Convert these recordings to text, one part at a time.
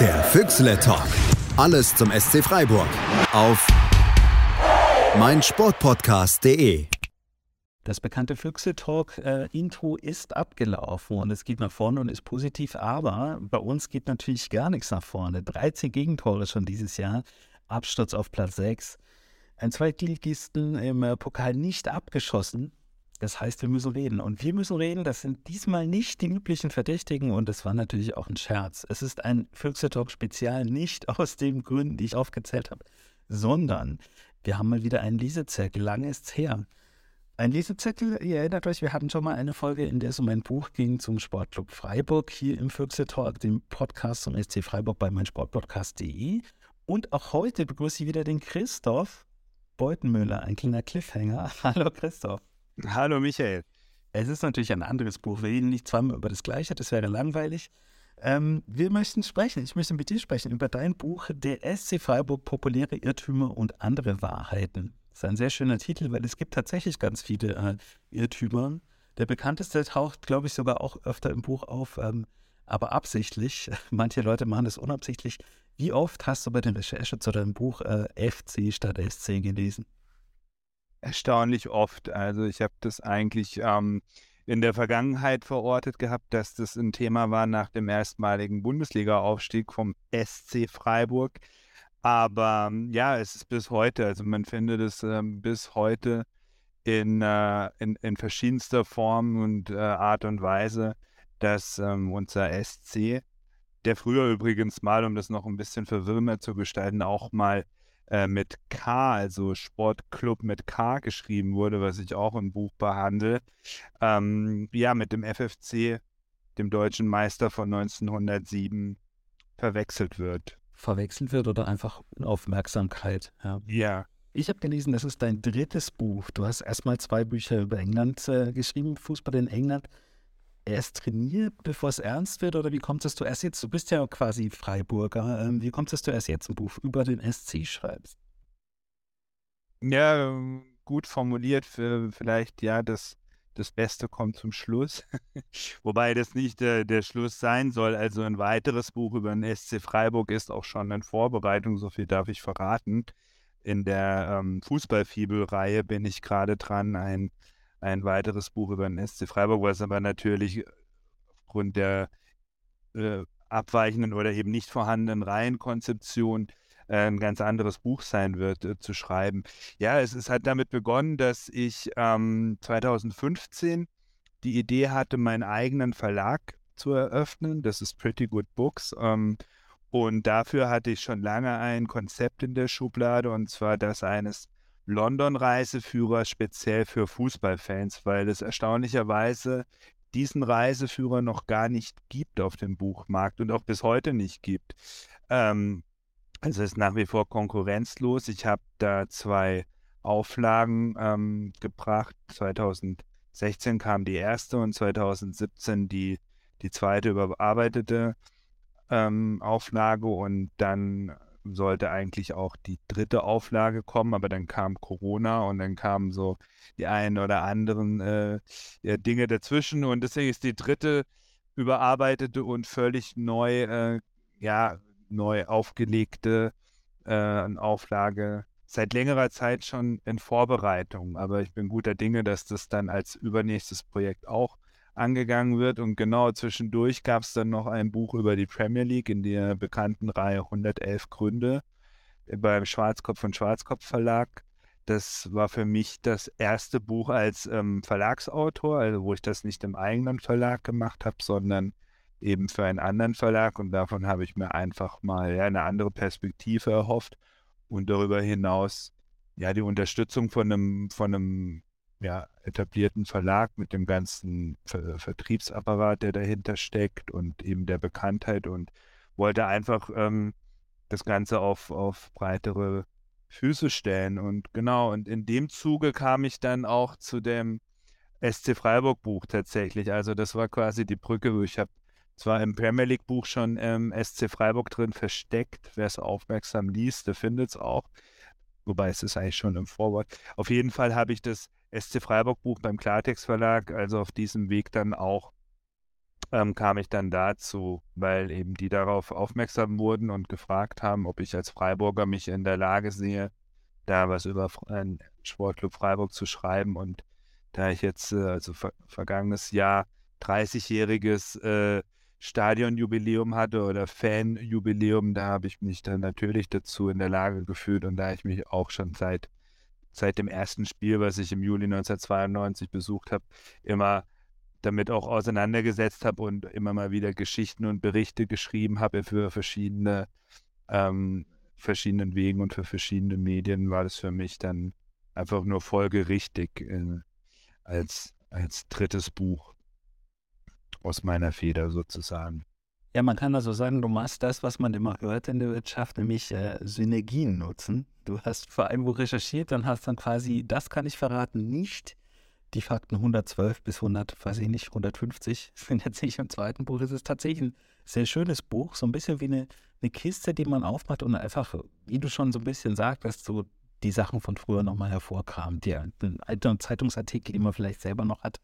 Der Füchsle Talk. Alles zum SC Freiburg. Auf meinsportpodcast.de. Das bekannte Füchse Talk äh, Intro ist abgelaufen und es geht nach vorne und ist positiv, aber bei uns geht natürlich gar nichts nach vorne. 13 Gegentore schon dieses Jahr, Absturz auf Platz 6. Ein Zweitligisten im äh, Pokal nicht abgeschossen. Das heißt, wir müssen reden. Und wir müssen reden, das sind diesmal nicht die üblichen Verdächtigen und es war natürlich auch ein Scherz. Es ist ein Füchse Talk Spezial, nicht aus den Gründen, die ich aufgezählt habe, sondern wir haben mal wieder einen Lesezettel. Lange ist's her. Ein Lesezettel, ihr erinnert euch, wir hatten schon mal eine Folge, in der es um ein Buch ging zum Sportclub Freiburg hier im Füchse Talk, dem Podcast zum SC Freiburg bei meinsportpodcast.de. Und auch heute begrüße ich wieder den Christoph Beutenmüller, ein kleiner Cliffhanger. Hallo Christoph. Hallo Michael. Es ist natürlich ein anderes Buch. Wir reden nicht zweimal über das Gleiche, das wäre langweilig. Ähm, wir möchten sprechen, ich möchte mit dir sprechen über dein Buch Der SC Freiburg, populäre Irrtümer und andere Wahrheiten. Das ist ein sehr schöner Titel, weil es gibt tatsächlich ganz viele äh, Irrtümer. Der bekannteste taucht, glaube ich, sogar auch öfter im Buch auf, ähm, aber absichtlich. Manche Leute machen das unabsichtlich. Wie oft hast du bei der Recherche zu deinem Buch äh, FC statt SC gelesen? Erstaunlich oft. Also ich habe das eigentlich ähm, in der Vergangenheit verortet gehabt, dass das ein Thema war nach dem erstmaligen Bundesliga-Aufstieg vom SC Freiburg. Aber ähm, ja, es ist bis heute, also man findet es ähm, bis heute in, äh, in, in, verschiedenster Form und äh, Art und Weise, dass ähm, unser SC, der früher übrigens mal, um das noch ein bisschen verwirrender zu gestalten, auch mal äh, mit K, also Sportclub mit K geschrieben wurde, was ich auch im Buch behandle. Ähm, ja, mit dem FFC, dem deutschen Meister von 1907, verwechselt wird. Verwechselt wird oder einfach Aufmerksamkeit. Ja. ja. Ich habe gelesen, das ist dein drittes Buch. Du hast erstmal zwei Bücher über England äh, geschrieben, Fußball in England erst trainiert, bevor es ernst wird? Oder wie kommt es, du erst jetzt, du bist ja quasi Freiburger, ähm, wie kommt es, du erst jetzt ein Buch über den SC schreibst? Ja, ähm, gut formuliert, für vielleicht, ja, das, das Beste kommt zum Schluss. Wobei das nicht äh, der Schluss sein soll. Also ein weiteres Buch über den SC Freiburg ist auch schon in Vorbereitung, so viel darf ich verraten. In der ähm, Fußballfibel-Reihe bin ich gerade dran, ein ein weiteres Buch über den SC Freiburg, was aber natürlich aufgrund der äh, abweichenden oder eben nicht vorhandenen Reihenkonzeption äh, ein ganz anderes Buch sein wird, äh, zu schreiben. Ja, es, es, hat damit begonnen, dass ich ähm, 2015 die Idee hatte, meinen eigenen Verlag zu eröffnen. Das ist Pretty Good Books. Ähm, und dafür hatte ich schon lange ein Konzept in der Schublade, und zwar das eines London-Reiseführer speziell für Fußballfans, weil es erstaunlicherweise diesen Reiseführer noch gar nicht gibt auf dem Buchmarkt und auch bis heute nicht gibt. Ähm, also es ist nach wie vor konkurrenzlos. Ich habe da zwei Auflagen ähm, gebracht. 2016 kam die erste und 2017 die, die zweite überarbeitete ähm, Auflage und dann sollte eigentlich auch die dritte Auflage kommen, aber dann kam Corona und dann kamen so die einen oder anderen äh, ja, Dinge dazwischen und deswegen ist die dritte überarbeitete und völlig neu, äh, ja, neu aufgelegte äh, Auflage seit längerer Zeit schon in Vorbereitung. Aber ich bin guter Dinge, dass das dann als übernächstes Projekt auch angegangen wird. Und genau zwischendurch gab es dann noch ein Buch über die Premier League in der bekannten Reihe 111 Gründe beim Schwarzkopf und Schwarzkopf Verlag. Das war für mich das erste Buch als ähm, Verlagsautor, also wo ich das nicht im eigenen Verlag gemacht habe, sondern eben für einen anderen Verlag. Und davon habe ich mir einfach mal ja, eine andere Perspektive erhofft und darüber hinaus ja die Unterstützung von einem, von einem ja, etablierten Verlag mit dem ganzen Ver Vertriebsapparat, der dahinter steckt und eben der Bekanntheit und wollte einfach ähm, das Ganze auf, auf breitere Füße stellen. Und genau, und in dem Zuge kam ich dann auch zu dem SC Freiburg Buch tatsächlich. Also das war quasi die Brücke, wo ich habe zwar im Premier League Buch schon ähm, SC Freiburg drin versteckt. Wer es aufmerksam liest, der findet es auch. Wobei es ist eigentlich schon im Vorwort. Auf jeden Fall habe ich das SC Freiburg Buch beim Klartext Verlag, also auf diesem Weg dann auch ähm, kam ich dann dazu, weil eben die darauf aufmerksam wurden und gefragt haben, ob ich als Freiburger mich in der Lage sehe, da was über einen Sportclub Freiburg zu schreiben. Und da ich jetzt, äh, also ver vergangenes Jahr, 30-jähriges äh, Stadionjubiläum hatte oder Fanjubiläum, da habe ich mich dann natürlich dazu in der Lage gefühlt und da ich mich auch schon seit, seit dem ersten Spiel, was ich im Juli 1992 besucht habe, immer damit auch auseinandergesetzt habe und immer mal wieder Geschichten und Berichte geschrieben habe für verschiedene ähm, verschiedenen Wegen und für verschiedene Medien, war das für mich dann einfach nur folgerichtig äh, als, als drittes Buch aus meiner Feder sozusagen. Ja, man kann also sagen, du machst das, was man immer hört in der Wirtschaft, nämlich äh, Synergien nutzen. Du hast vor einem Buch recherchiert und hast dann quasi, das kann ich verraten, nicht die Fakten 112 bis 100, weiß ich nicht, 150 sind jetzt nicht im zweiten Buch. Es ist tatsächlich ein sehr schönes Buch, so ein bisschen wie eine, eine Kiste, die man aufmacht und einfach, wie du schon so ein bisschen sagtest, so die Sachen von früher nochmal hervorkramt. Die alten Zeitungsartikel, die man vielleicht selber noch hat.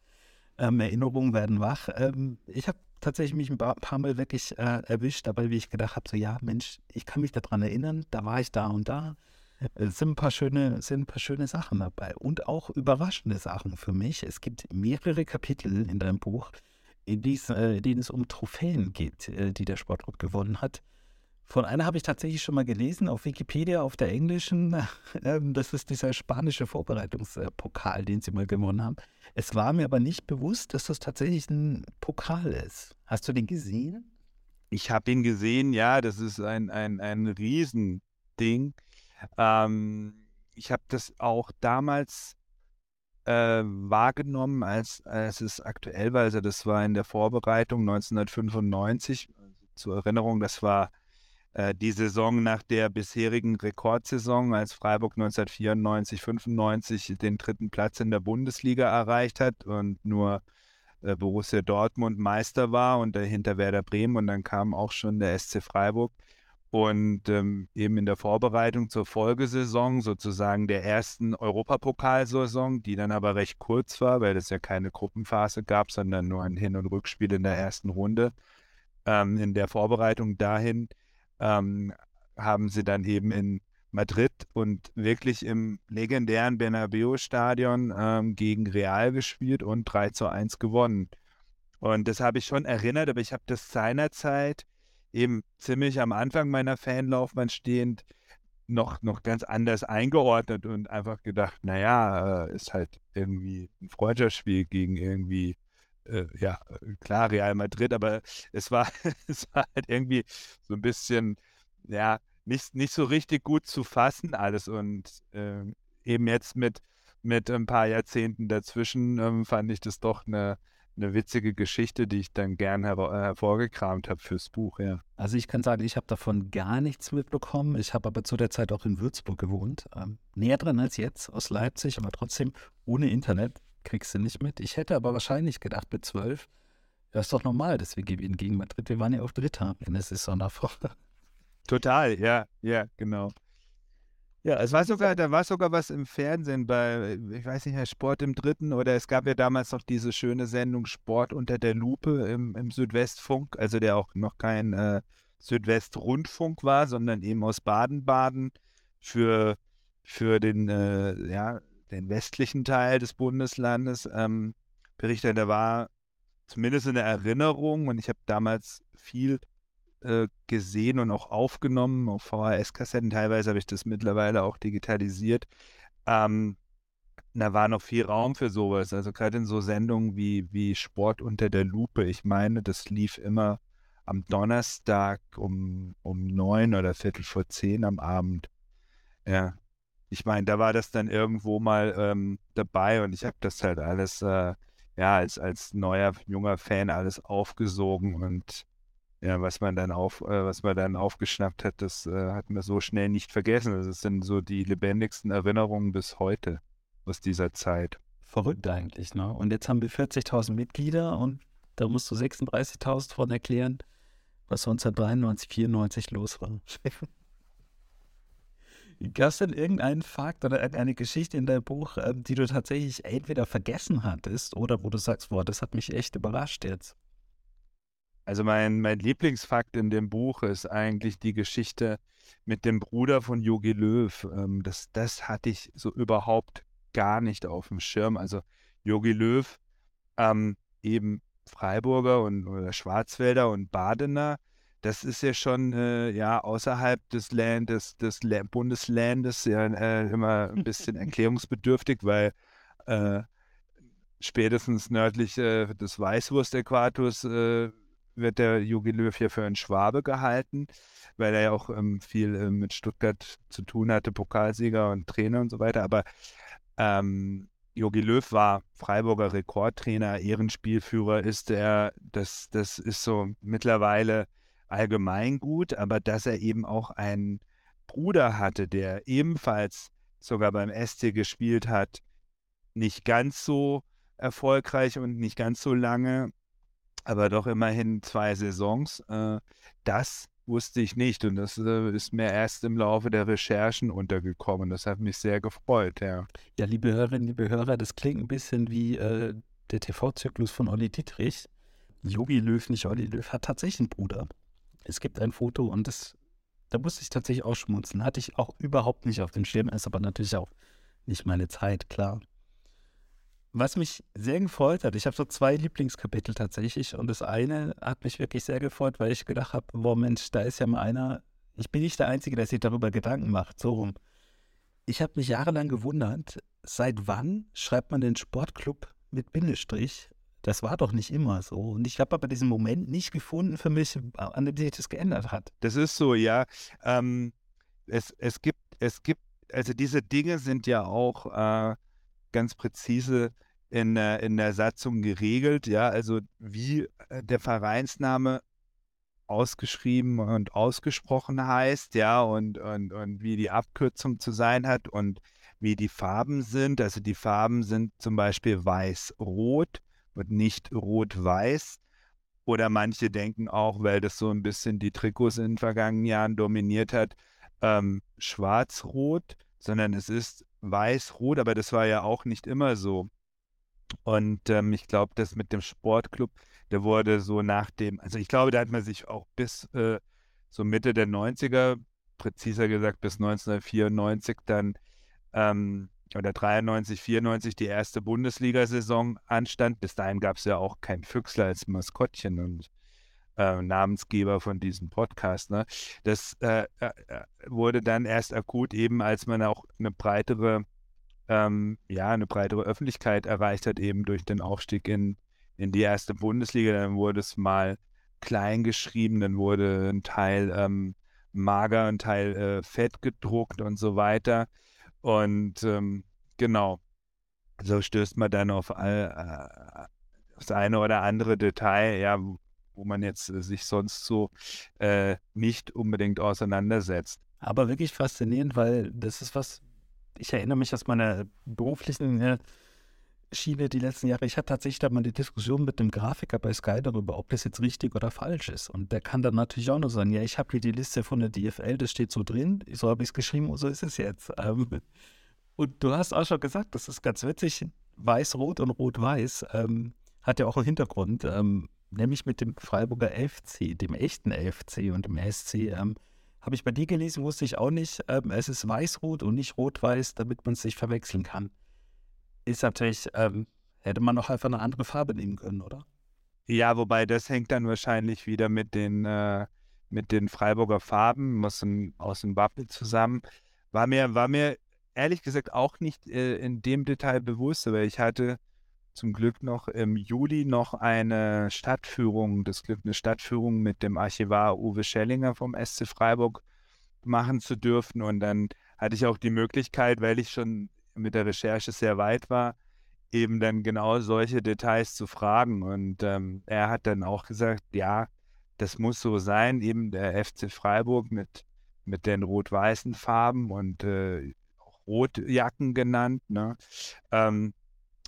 Ähm, Erinnerungen werden wach. Ähm, ich habe tatsächlich mich ein paar, Mal wirklich äh, erwischt, dabei, wie ich gedacht habe, so ja, Mensch, ich kann mich daran erinnern, da war ich da und da. Es sind ein paar schöne, sind ein paar schöne Sachen dabei und auch überraschende Sachen für mich. Es gibt mehrere Kapitel in deinem Buch, in, dies, äh, denen es um Trophäen geht, äh, die der Sportclub gewonnen hat. Von einer habe ich tatsächlich schon mal gelesen auf Wikipedia, auf der englischen. Ähm, das ist dieser spanische Vorbereitungspokal, den sie mal gewonnen haben. Es war mir aber nicht bewusst, dass das tatsächlich ein Pokal ist. Hast du den gesehen? Ich habe ihn gesehen, ja. Das ist ein, ein, ein Riesending. Ähm, ich habe das auch damals äh, wahrgenommen, als, als es aktuell war. Also das war in der Vorbereitung 1995. Also zur Erinnerung, das war die Saison nach der bisherigen Rekordsaison, als Freiburg 1994, 95 den dritten Platz in der Bundesliga erreicht hat und nur äh, Borussia Dortmund Meister war und dahinter Werder Bremen und dann kam auch schon der SC Freiburg. Und ähm, eben in der Vorbereitung zur Folgesaison, sozusagen der ersten Europapokalsaison, die dann aber recht kurz war, weil es ja keine Gruppenphase gab, sondern nur ein Hin- und Rückspiel in der ersten Runde. Ähm, in der Vorbereitung dahin ähm, haben sie dann eben in Madrid und wirklich im legendären Bernabeu-Stadion ähm, gegen Real gespielt und 3 zu 1 gewonnen. Und das habe ich schon erinnert, aber ich habe das seinerzeit eben ziemlich am Anfang meiner Fanlaufbahn stehend noch, noch ganz anders eingeordnet und einfach gedacht, naja, äh, ist halt irgendwie ein Freundschaftsspiel gegen irgendwie, äh, ja, klar, Real Madrid, aber es war, es war halt irgendwie so ein bisschen, ja, nicht, nicht so richtig gut zu fassen alles und äh, eben jetzt mit, mit ein paar Jahrzehnten dazwischen ähm, fand ich das doch eine, eine witzige Geschichte, die ich dann gern her äh, hervorgekramt habe fürs Buch, ja. Also ich kann sagen, ich habe davon gar nichts mitbekommen. Ich habe aber zu der Zeit auch in Würzburg gewohnt. Ähm, näher dran als jetzt aus Leipzig, aber trotzdem ohne Internet kriegst du nicht mit. Ich hätte aber wahrscheinlich gedacht, mit zwölf, ja, ist doch normal, dass wir gewinnen gegen Madrid. Wir waren ja auf Dritter in der Saison davor. Total, ja, ja, genau. Ja, es war sogar, da war sogar was im Fernsehen bei, ich weiß nicht, Sport im Dritten oder es gab ja damals noch diese schöne Sendung Sport unter der Lupe im, im Südwestfunk, also der auch noch kein äh, Südwestrundfunk war, sondern eben aus Baden-Baden für, für den, äh, ja, den westlichen Teil des Bundeslandes ähm, berichtet. Da war zumindest in der Erinnerung und ich habe damals viel äh, gesehen und auch aufgenommen auf VHS-Kassetten. Teilweise habe ich das mittlerweile auch digitalisiert. Ähm, da war noch viel Raum für sowas. Also gerade in so Sendungen wie, wie Sport unter der Lupe. Ich meine, das lief immer am Donnerstag um, um neun oder Viertel vor zehn am Abend. Ja. Ich meine, da war das dann irgendwo mal ähm, dabei und ich habe das halt alles, äh, ja, als, als neuer, junger Fan alles aufgesogen und ja, was man dann auf, äh, was man dann aufgeschnappt hat, das äh, hat man so schnell nicht vergessen. Das sind so die lebendigsten Erinnerungen bis heute aus dieser Zeit. Verrückt eigentlich, ne? Und jetzt haben wir 40.000 Mitglieder und da musst du 36.000 von erklären, was 1993, 94 los war. Gab es denn irgendeinen Fakt oder eine Geschichte in deinem Buch, ähm, die du tatsächlich entweder vergessen hattest oder wo du sagst, boah, das hat mich echt überrascht jetzt? Also mein, mein Lieblingsfakt in dem Buch ist eigentlich die Geschichte mit dem Bruder von Jogi Löw. Ähm, das, das hatte ich so überhaupt gar nicht auf dem Schirm. Also Jogi Löw, ähm, eben Freiburger und oder Schwarzwälder und Badener, das ist ja schon äh, ja außerhalb des Landes, des Bundeslandes ja äh, immer ein bisschen erklärungsbedürftig, weil äh, spätestens nördlich äh, des Weißwurst-Äquators äh, wird der Jogi Löw ja für einen Schwabe gehalten, weil er ja auch ähm, viel äh, mit Stuttgart zu tun hatte, Pokalsieger und Trainer und so weiter. Aber ähm, Jogi Löw war Freiburger Rekordtrainer, Ehrenspielführer ist er. Das, das ist so mittlerweile allgemein gut, aber dass er eben auch einen Bruder hatte, der ebenfalls sogar beim SC gespielt hat, nicht ganz so erfolgreich und nicht ganz so lange, aber doch immerhin zwei Saisons. Äh, das wusste ich nicht und das äh, ist mir erst im Laufe der Recherchen untergekommen. Das hat mich sehr gefreut, ja. Ja, liebe Hörerinnen, liebe Hörer, das klingt ein bisschen wie äh, der TV-Zyklus von Olli Dietrich. Jogi Löw, nicht Olli Löw, hat tatsächlich einen Bruder. Es gibt ein Foto und das, da musste ich tatsächlich auch schmunzeln. Hatte ich auch überhaupt nicht auf dem Schirm, ist aber natürlich auch nicht meine Zeit, klar. Was mich sehr gefreut hat, ich habe so zwei Lieblingskapitel tatsächlich und das eine hat mich wirklich sehr gefreut, weil ich gedacht habe, boah Mensch, da ist ja mal einer, ich bin nicht der Einzige, der sich darüber Gedanken macht, so rum. Ich habe mich jahrelang gewundert, seit wann schreibt man den Sportclub mit Bindestrich? Das war doch nicht immer so. Und ich habe aber diesen Moment nicht gefunden für mich, an dem sich das geändert hat. Das ist so, ja. Ähm, es, es gibt, es gibt, also diese Dinge sind ja auch äh, ganz präzise in, in der Satzung geregelt, ja, also wie äh, der Vereinsname ausgeschrieben und ausgesprochen heißt, ja, und, und, und wie die Abkürzung zu sein hat und wie die Farben sind. Also die Farben sind zum Beispiel weiß-rot und nicht rot-weiß. Oder manche denken auch, weil das so ein bisschen die Trikots in den vergangenen Jahren dominiert hat, ähm, schwarz-rot, sondern es ist weiß-rot, aber das war ja auch nicht immer so. Und ähm, ich glaube, das mit dem Sportclub, der wurde so nach dem, also ich glaube, da hat man sich auch bis äh, so Mitte der 90er, präziser gesagt bis 1994 dann, ähm, oder 93, 94 die erste Bundesliga-Saison anstand. Bis dahin gab es ja auch kein Füchsler als Maskottchen und äh, Namensgeber von diesem Podcast. Ne? Das äh, äh, wurde dann erst akut, eben als man auch eine breitere, ähm, ja, eine breitere Öffentlichkeit erreicht hat, eben durch den Aufstieg in, in die erste Bundesliga. Dann wurde es mal klein geschrieben, dann wurde ein Teil ähm, mager, ein Teil äh, fett gedruckt und so weiter. Und ähm, genau, so stößt man dann auf all, äh, das eine oder andere Detail, ja, wo man jetzt äh, sich sonst so äh, nicht unbedingt auseinandersetzt. Aber wirklich faszinierend, weil das ist was, ich erinnere mich aus meiner beruflichen äh, Schiene die letzten Jahre, ich hatte tatsächlich da mal eine Diskussion mit dem Grafiker bei Sky darüber, ob das jetzt richtig oder falsch ist. Und der kann dann natürlich auch nur sagen, ja, ich habe hier die Liste von der DFL, das steht so drin, so habe ich es geschrieben und so ist es jetzt. Ähm, und du hast auch schon gesagt, das ist ganz witzig, weiß-rot und rot-weiß ähm, hat ja auch einen Hintergrund. Ähm, nämlich mit dem Freiburger FC, dem echten FC und dem SC. Ähm, Habe ich bei dir gelesen, wusste ich auch nicht. Ähm, es ist weiß-rot und nicht rot-weiß, damit man es nicht verwechseln kann. Ist natürlich, ähm, hätte man noch einfach eine andere Farbe nehmen können, oder? Ja, wobei das hängt dann wahrscheinlich wieder mit den, äh, mit den Freiburger Farben, muss ein, aus dem Wappel zusammen. War mir, war mir ehrlich gesagt auch nicht äh, in dem Detail bewusst, aber ich hatte zum Glück noch im Juli noch eine Stadtführung, das Glück eine Stadtführung mit dem Archivar Uwe Schellinger vom SC Freiburg machen zu dürfen. Und dann hatte ich auch die Möglichkeit, weil ich schon mit der Recherche sehr weit war, eben dann genau solche Details zu fragen. Und ähm, er hat dann auch gesagt, ja, das muss so sein, eben der FC Freiburg mit, mit den rot-weißen Farben und äh, Rotjacken genannt. Ne? Ähm,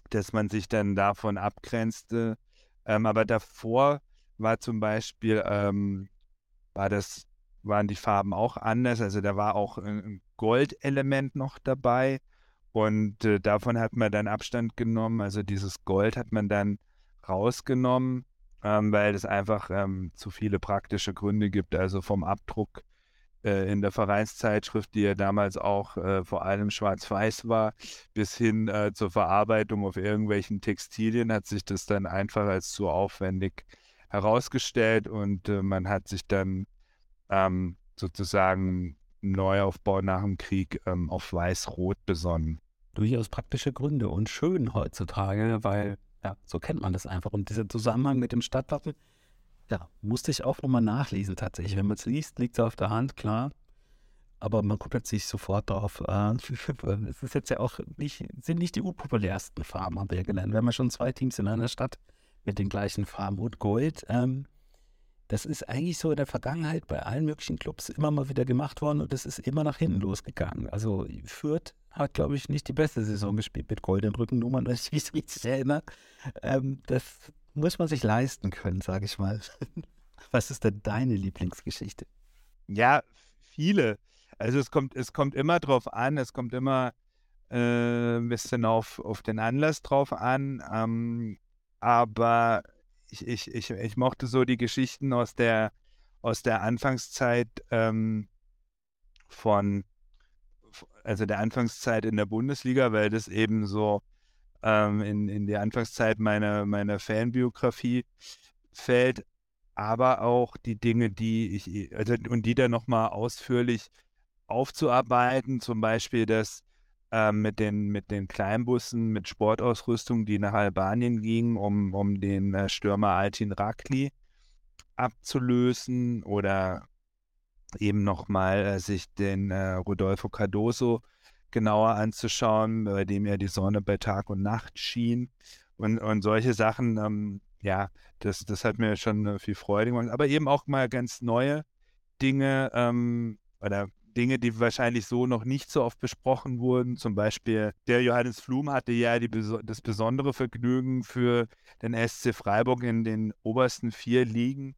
dass man sich dann davon abgrenzte. Ähm, aber davor war zum Beispiel, ähm, war das, waren die Farben auch anders. Also da war auch ein Goldelement noch dabei. Und äh, davon hat man dann Abstand genommen. Also dieses Gold hat man dann rausgenommen ähm, weil es einfach ähm, zu viele praktische Gründe gibt. Also vom Abdruck äh, in der Vereinszeitschrift, die ja damals auch äh, vor allem schwarz-weiß war, bis hin äh, zur Verarbeitung auf irgendwelchen Textilien, hat sich das dann einfach als zu aufwendig herausgestellt und äh, man hat sich dann ähm, sozusagen Neuaufbau nach dem Krieg ähm, auf Weiß-Rot besonnen. Durchaus praktische Gründe und schön heutzutage, weil ja, so kennt man das einfach. Und dieser Zusammenhang mit dem Stadtwappen, ja, musste ich auch nochmal nachlesen tatsächlich. Wenn man es liest, liegt es auf der Hand, klar. Aber man guckt nicht sofort drauf. Äh, es ist jetzt ja auch nicht, sind nicht die unpopulärsten Farben, haben wir ja gelernt. Wir haben ja schon zwei Teams in einer Stadt mit den gleichen Farben und Gold. Ähm, das ist eigentlich so in der Vergangenheit bei allen möglichen Clubs immer mal wieder gemacht worden und das ist immer nach hinten losgegangen. Also Fürth hat, glaube ich, nicht die beste Saison gespielt mit goldenen Rückennummern, wenn ich mich richtig erinnere. Ähm, das muss man sich leisten können, sage ich mal. Was ist denn deine Lieblingsgeschichte? Ja, viele. Also es kommt, es kommt immer drauf an, es kommt immer äh, ein bisschen auf, auf den Anlass drauf an. Ähm, aber ich, ich, ich, ich mochte so die Geschichten aus der, aus der Anfangszeit ähm, von, also der Anfangszeit in der Bundesliga, weil das eben so ähm, in, in die Anfangszeit meiner, meiner Fanbiografie fällt, aber auch die Dinge, die ich, also, und die dann nochmal ausführlich aufzuarbeiten, zum Beispiel das äh, mit, den, mit den Kleinbussen, mit Sportausrüstung, die nach Albanien gingen, um, um den äh, Stürmer Altin Rakli abzulösen oder eben nochmal äh, sich den äh, Rodolfo Cardoso genauer anzuschauen, bei dem ja die Sonne bei Tag und Nacht schien. Und, und solche Sachen, ähm, ja, das, das hat mir schon äh, viel Freude gemacht. Aber eben auch mal ganz neue Dinge ähm, oder Dinge, die wahrscheinlich so noch nicht so oft besprochen wurden. Zum Beispiel der Johannes Flum hatte ja die, das besondere Vergnügen für den SC Freiburg in den obersten vier Ligen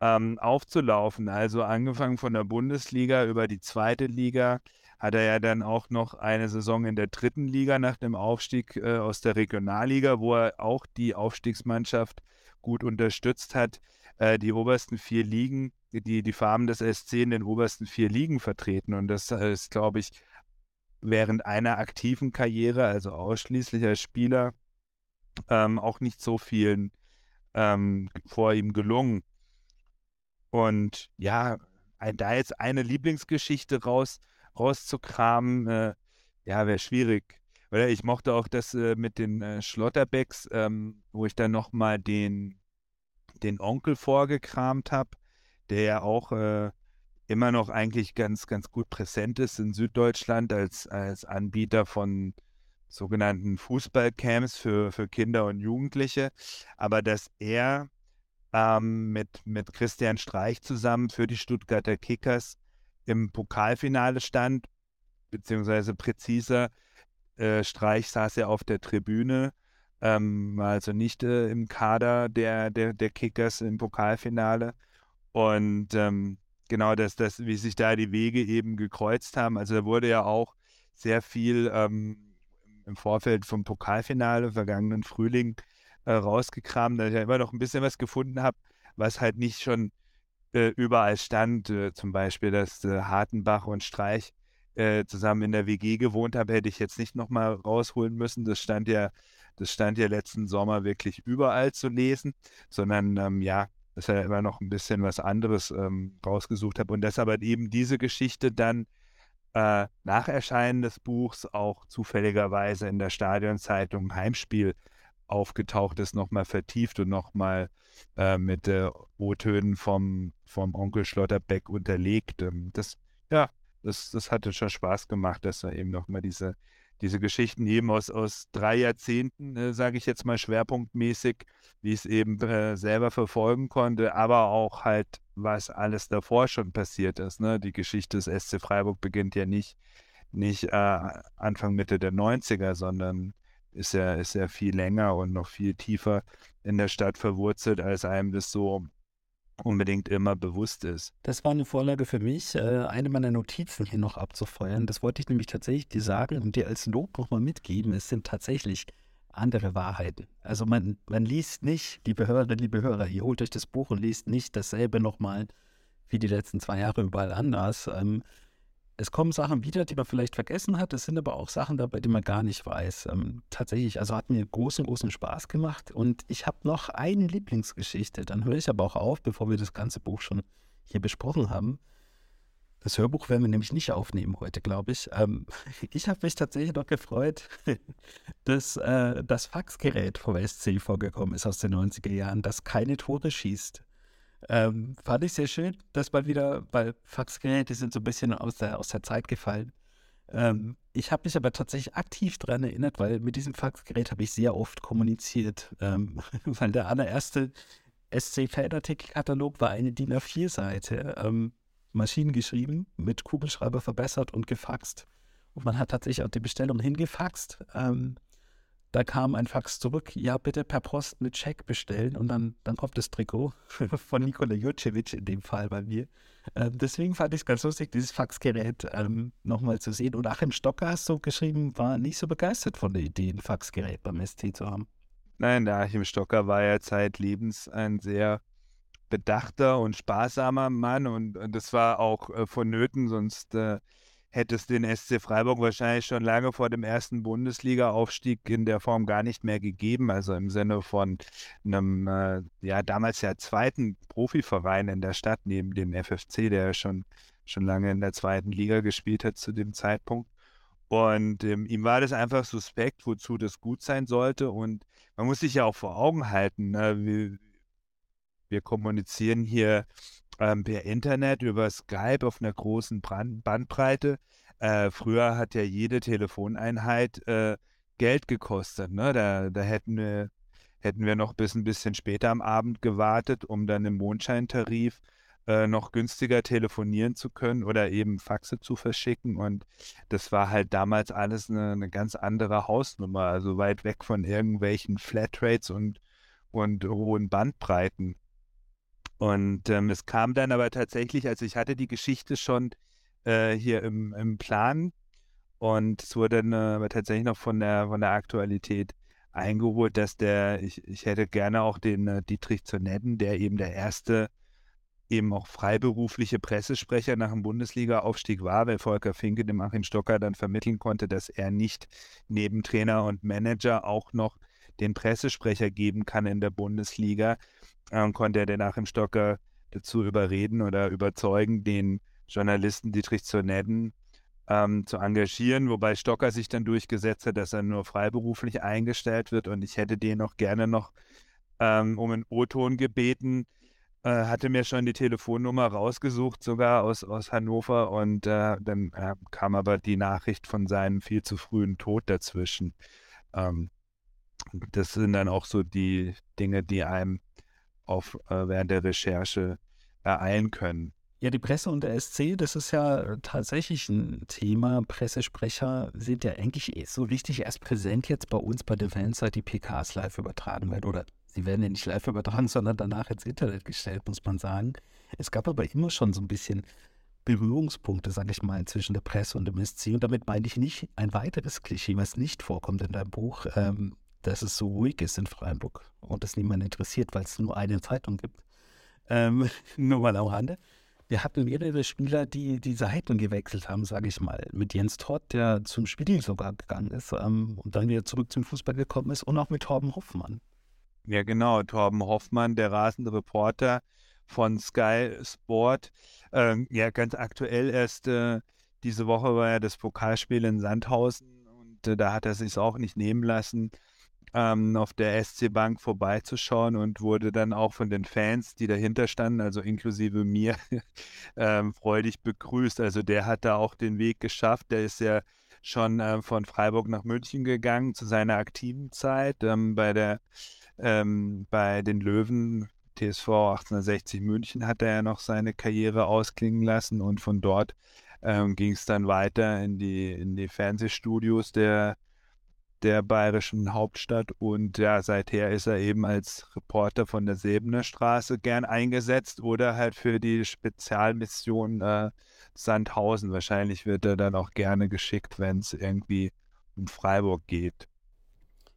ähm, aufzulaufen. Also angefangen von der Bundesliga über die zweite Liga hat er ja dann auch noch eine Saison in der dritten Liga nach dem Aufstieg äh, aus der Regionalliga, wo er auch die Aufstiegsmannschaft gut unterstützt hat. Äh, die obersten vier Ligen, die, die Farben des SC in den obersten vier Ligen vertreten. Und das ist, glaube ich, während einer aktiven Karriere, also ausschließlich als Spieler, ähm, auch nicht so vielen ähm, vor ihm gelungen. Und ja, da jetzt eine Lieblingsgeschichte raus rauszukramen, äh, ja, wäre schwierig. Oder ich mochte auch das äh, mit den äh, Schlotterbecks, ähm, wo ich dann nochmal den, den Onkel vorgekramt habe, der ja auch äh, immer noch eigentlich ganz, ganz gut präsent ist in Süddeutschland als, als Anbieter von sogenannten Fußballcamps für, für Kinder und Jugendliche. Aber dass er ähm, mit, mit Christian Streich zusammen für die Stuttgarter Kickers im Pokalfinale stand, beziehungsweise präziser, äh, Streich saß ja auf der Tribüne, ähm, also nicht äh, im Kader der, der, der Kickers im Pokalfinale. Und ähm, genau das, das, wie sich da die Wege eben gekreuzt haben. Also da wurde ja auch sehr viel ähm, im Vorfeld vom Pokalfinale vergangenen Frühling äh, rausgekramt, dass ich ja immer noch ein bisschen was gefunden habe, was halt nicht schon äh, überall stand. Äh, zum Beispiel, dass äh, Hartenbach und Streich äh, zusammen in der WG gewohnt haben, hätte ich jetzt nicht nochmal rausholen müssen. Das stand ja, das stand ja letzten Sommer wirklich überall zu lesen, sondern ähm, ja, dass er immer noch ein bisschen was anderes ähm, rausgesucht habe und deshalb hat eben diese Geschichte dann äh, nach Erscheinen des Buchs auch zufälligerweise in der Stadionzeitung Heimspiel aufgetaucht ist, nochmal vertieft und nochmal äh, mit äh, O-Tönen vom, vom Onkel Schlotterbeck unterlegt. Ähm, das, ja, das, das hatte schon Spaß gemacht, dass er eben nochmal diese, diese Geschichten eben aus, aus drei Jahrzehnten, äh, sage ich jetzt mal schwerpunktmäßig, wie ich es eben äh, selber verfolgen konnte, aber auch halt, was alles davor schon passiert ist. Ne? Die Geschichte des SC Freiburg beginnt ja nicht, nicht äh, Anfang, Mitte der 90er, sondern ist ja, ist ja viel länger und noch viel tiefer in der Stadt verwurzelt, als einem das so unbedingt immer bewusst ist. Das war eine Vorlage für mich, äh, eine meiner Notizen hier noch abzufeuern. Das wollte ich nämlich tatsächlich dir sagen und dir als Lob nochmal mitgeben. Es sind tatsächlich andere Wahrheiten. Also man, man liest nicht, liebe Hörerinnen, liebe Hörer, ihr holt euch das Buch und liest nicht dasselbe nochmal wie die letzten zwei Jahre überall anders. Ähm, es kommen Sachen wieder, die man vielleicht vergessen hat. Es sind aber auch Sachen dabei, die man gar nicht weiß. Ähm, tatsächlich, also hat mir großen, großen Spaß gemacht. Und ich habe noch eine Lieblingsgeschichte. Dann höre ich aber auch auf, bevor wir das ganze Buch schon hier besprochen haben. Das Hörbuch werden wir nämlich nicht aufnehmen heute, glaube ich. Ähm, ich habe mich tatsächlich noch gefreut, dass äh, das Faxgerät vom SC vorgekommen ist aus den 90er Jahren, das keine Tore schießt. Ähm, fand ich sehr schön, dass mal wieder, weil Faxgeräte sind so ein bisschen aus der, aus der Zeit gefallen. Ähm, ich habe mich aber tatsächlich aktiv daran erinnert, weil mit diesem Faxgerät habe ich sehr oft kommuniziert, ähm, weil der allererste SC-Feldartikelkatalog war eine DIN A4-Seite. Ähm, maschinengeschrieben, mit Kugelschreiber verbessert und gefaxt. Und man hat tatsächlich auch die Bestellung hingefaxt. Ähm, da kam ein Fax zurück, ja, bitte per Post mit Check bestellen und dann, dann kommt das Trikot von Nikola Jurcevic in dem Fall bei mir. Ähm, deswegen fand ich es ganz lustig, dieses Faxgerät ähm, nochmal zu sehen. Und Achim Stocker, hast du geschrieben, war nicht so begeistert von der Idee, ein Faxgerät beim ST zu haben. Nein, der Achim Stocker war ja zeitlebens ein sehr bedachter und sparsamer Mann und, und das war auch äh, vonnöten, sonst äh, hätte es den SC Freiburg wahrscheinlich schon lange vor dem ersten Bundesliga-Aufstieg in der Form gar nicht mehr gegeben. Also im Sinne von einem, äh, ja, damals ja zweiten Profiverein in der Stadt, neben dem FFC, der ja schon, schon lange in der zweiten Liga gespielt hat zu dem Zeitpunkt. Und ähm, ihm war das einfach suspekt, wozu das gut sein sollte. Und man muss sich ja auch vor Augen halten, ne, wie, wir kommunizieren hier ähm, per Internet über Skype auf einer großen Brand Bandbreite. Äh, früher hat ja jede Telefoneinheit äh, Geld gekostet. Ne? Da, da hätten, wir, hätten wir noch bis ein bisschen später am Abend gewartet, um dann im Mondscheintarif äh, noch günstiger telefonieren zu können oder eben Faxe zu verschicken. Und das war halt damals alles eine, eine ganz andere Hausnummer, also weit weg von irgendwelchen Flatrates und, und hohen Bandbreiten. Und ähm, es kam dann aber tatsächlich, also ich hatte die Geschichte schon äh, hier im, im Plan. Und es wurde dann äh, aber tatsächlich noch von der, von der Aktualität eingeholt, dass der, ich, ich hätte gerne auch den äh, Dietrich zu nennen, der eben der erste eben auch freiberufliche Pressesprecher nach dem Bundesliga-Aufstieg war, weil Volker Finke dem Achim Stocker dann vermitteln konnte, dass er nicht neben Trainer und Manager auch noch den Pressesprecher geben kann in der Bundesliga ähm, konnte er den Achim Stocker dazu überreden oder überzeugen, den Journalisten Dietrich zu nennen, ähm, zu engagieren, wobei Stocker sich dann durchgesetzt hat, dass er nur freiberuflich eingestellt wird und ich hätte den auch gerne noch ähm, um einen O-Ton gebeten, äh, hatte mir schon die Telefonnummer rausgesucht, sogar aus, aus Hannover und äh, dann äh, kam aber die Nachricht von seinem viel zu frühen Tod dazwischen. Ähm, das sind dann auch so die Dinge, die einem auf, äh, während der Recherche ereilen können. Ja, die Presse und der SC, das ist ja tatsächlich ein Thema. Pressesprecher sind ja eigentlich eh so richtig erst präsent jetzt bei uns bei den Fans, seit die PKs live übertragen werden. Oder sie werden ja nicht live übertragen, sondern danach ins Internet gestellt, muss man sagen. Es gab aber immer schon so ein bisschen Berührungspunkte, sage ich mal, zwischen der Presse und dem SC. Und damit meine ich nicht ein weiteres Klischee, was nicht vorkommt in deinem Buch. Ähm, dass es so ruhig ist in Freiburg und es niemand interessiert, weil es nur eine Zeitung gibt. Ähm, nur mal am Rande. Wir hatten mehrere Spieler, die die Seiten gewechselt haben, sage ich mal. Mit Jens Todd, der zum Spiel sogar gegangen ist ähm, und dann wieder zurück zum Fußball gekommen ist und auch mit Torben Hoffmann. Ja, genau. Torben Hoffmann, der rasende Reporter von Sky Sport. Ähm, ja, ganz aktuell erst äh, diese Woche war ja das Pokalspiel in Sandhausen und äh, da hat er sich auch nicht nehmen lassen, ähm, auf der SC-Bank vorbeizuschauen und wurde dann auch von den Fans, die dahinter standen, also inklusive mir, ähm, freudig begrüßt. Also der hat da auch den Weg geschafft. Der ist ja schon äh, von Freiburg nach München gegangen zu seiner aktiven Zeit ähm, bei der ähm, bei den Löwen TSV 1860 München hat er ja noch seine Karriere ausklingen lassen und von dort ähm, ging es dann weiter in die in die Fernsehstudios der der bayerischen Hauptstadt und ja, seither ist er eben als Reporter von der Säbener Straße gern eingesetzt oder halt für die Spezialmission äh, Sandhausen. Wahrscheinlich wird er dann auch gerne geschickt, wenn es irgendwie um Freiburg geht.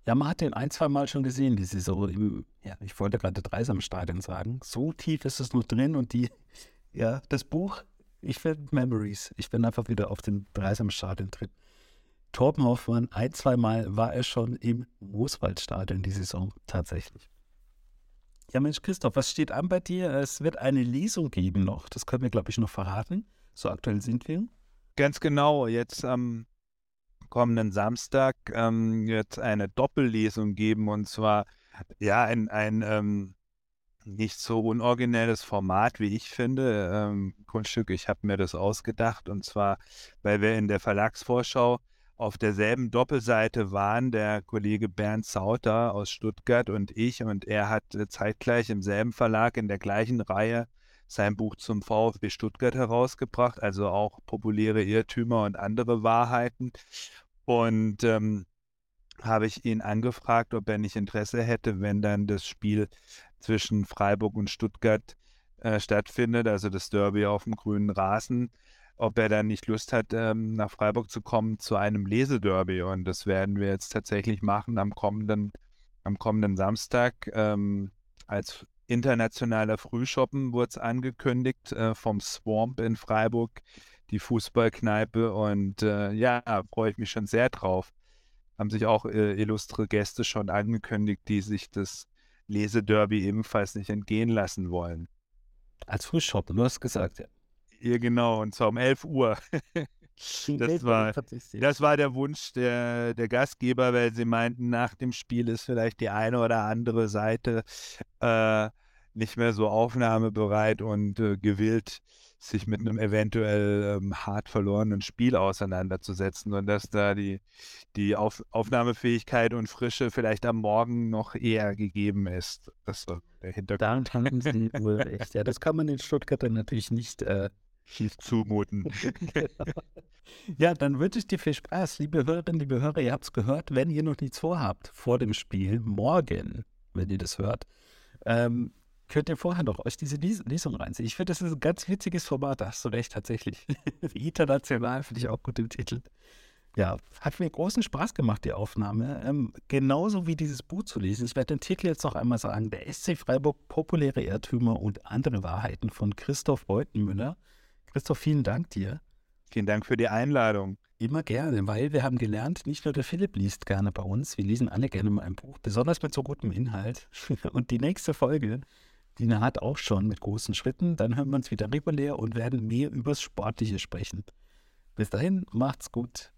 Ja, man hat den ein, zwei Mal schon gesehen, die so im, ja, ich wollte gerade Dreisamstadion sagen. So tief ist es nur drin und die, ja, das Buch, ich finde Memories. Ich bin einfach wieder auf dem Dreisamstadion drin. Torben Hoffmann, ein, zwei Mal war er schon im Mooswaldstadion die Saison tatsächlich. Ja, Mensch, Christoph, was steht an bei dir? Es wird eine Lesung geben noch. Das können wir, glaube ich, noch verraten. So aktuell sind wir. Ganz genau. Jetzt am kommenden Samstag ähm, wird eine Doppellesung geben und zwar ja ein, ein ähm, nicht so unoriginelles Format, wie ich finde. Ähm, Kunststück, ich habe mir das ausgedacht und zwar, weil wir in der Verlagsvorschau auf derselben Doppelseite waren der Kollege Bernd Sauter aus Stuttgart und ich. Und er hat äh, zeitgleich im selben Verlag in der gleichen Reihe sein Buch zum VfB Stuttgart herausgebracht, also auch populäre Irrtümer und andere Wahrheiten. Und ähm, habe ich ihn angefragt, ob er nicht Interesse hätte, wenn dann das Spiel zwischen Freiburg und Stuttgart äh, stattfindet, also das Derby auf dem grünen Rasen, ob er dann nicht Lust hat, ähm, nach Freiburg zu kommen zu einem Lesederby. Und das werden wir jetzt tatsächlich machen am kommenden, am kommenden Samstag. Ähm, als internationaler Frühschoppen wurde es angekündigt äh, vom Swamp in Freiburg die Fußballkneipe und äh, ja, freue ich mich schon sehr drauf. Haben sich auch äh, illustre Gäste schon angekündigt, die sich das Lesederby ebenfalls nicht entgehen lassen wollen. Als Frühshop, du hast gesagt, ja. Ja, genau, und zwar um 11 Uhr. das, war, das war der Wunsch der, der Gastgeber, weil sie meinten, nach dem Spiel ist vielleicht die eine oder andere Seite äh, nicht mehr so aufnahmebereit und äh, gewillt, sich mit einem eventuell ähm, hart verlorenen Spiel auseinanderzusetzen und dass da die, die Auf Aufnahmefähigkeit und Frische vielleicht am Morgen noch eher gegeben ist. Das war der Hintergrund. Da haben Sie wohl recht. Ja, das kann man in Stuttgart dann natürlich nicht äh, zumuten. ja, dann wünsche ich dir viel Spaß, liebe Hörerinnen, liebe Hörer. Ihr habt es gehört, wenn ihr noch nichts vorhabt vor dem Spiel, morgen, wenn ihr das hört, ähm, könnt ihr vorher noch euch diese Lesung reinziehen. Ich finde, das ist ein ganz witziges Format, da hast du recht, tatsächlich. International finde ich auch gut im Titel. Ja, hat mir großen Spaß gemacht, die Aufnahme. Ähm, genauso wie dieses Buch zu lesen. Ich werde den Titel jetzt noch einmal sagen: Der SC Freiburg, populäre Irrtümer und andere Wahrheiten von Christoph Beutenmüller. Christoph, vielen Dank dir. Vielen Dank für die Einladung. Immer gerne, weil wir haben gelernt, nicht nur der Philipp liest gerne bei uns, wir lesen alle gerne mal ein Buch, besonders mit so gutem Inhalt. Und die nächste Folge die naht auch schon mit großen Schritten. Dann hören wir uns wieder regulär und werden mehr übers Sportliche sprechen. Bis dahin, macht's gut.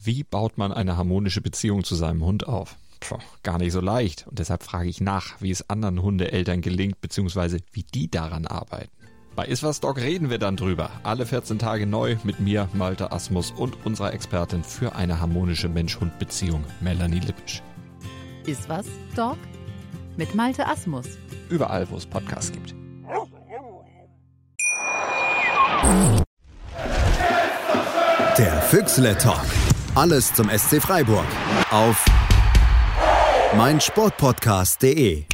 Wie baut man eine harmonische Beziehung zu seinem Hund auf? Puh, gar nicht so leicht. Und deshalb frage ich nach, wie es anderen Hundeeltern gelingt, beziehungsweise wie die daran arbeiten. Bei Iswas Dog reden wir dann drüber. Alle 14 Tage neu mit mir, Malte Asmus und unserer Expertin für eine harmonische Mensch-Hund-Beziehung, Melanie Lippisch. Iswas Dog? mit Malte Asmus. Überall, wo es Podcasts gibt. Der Füchsle Talk. Alles zum SC Freiburg. Auf meinsportpodcast.de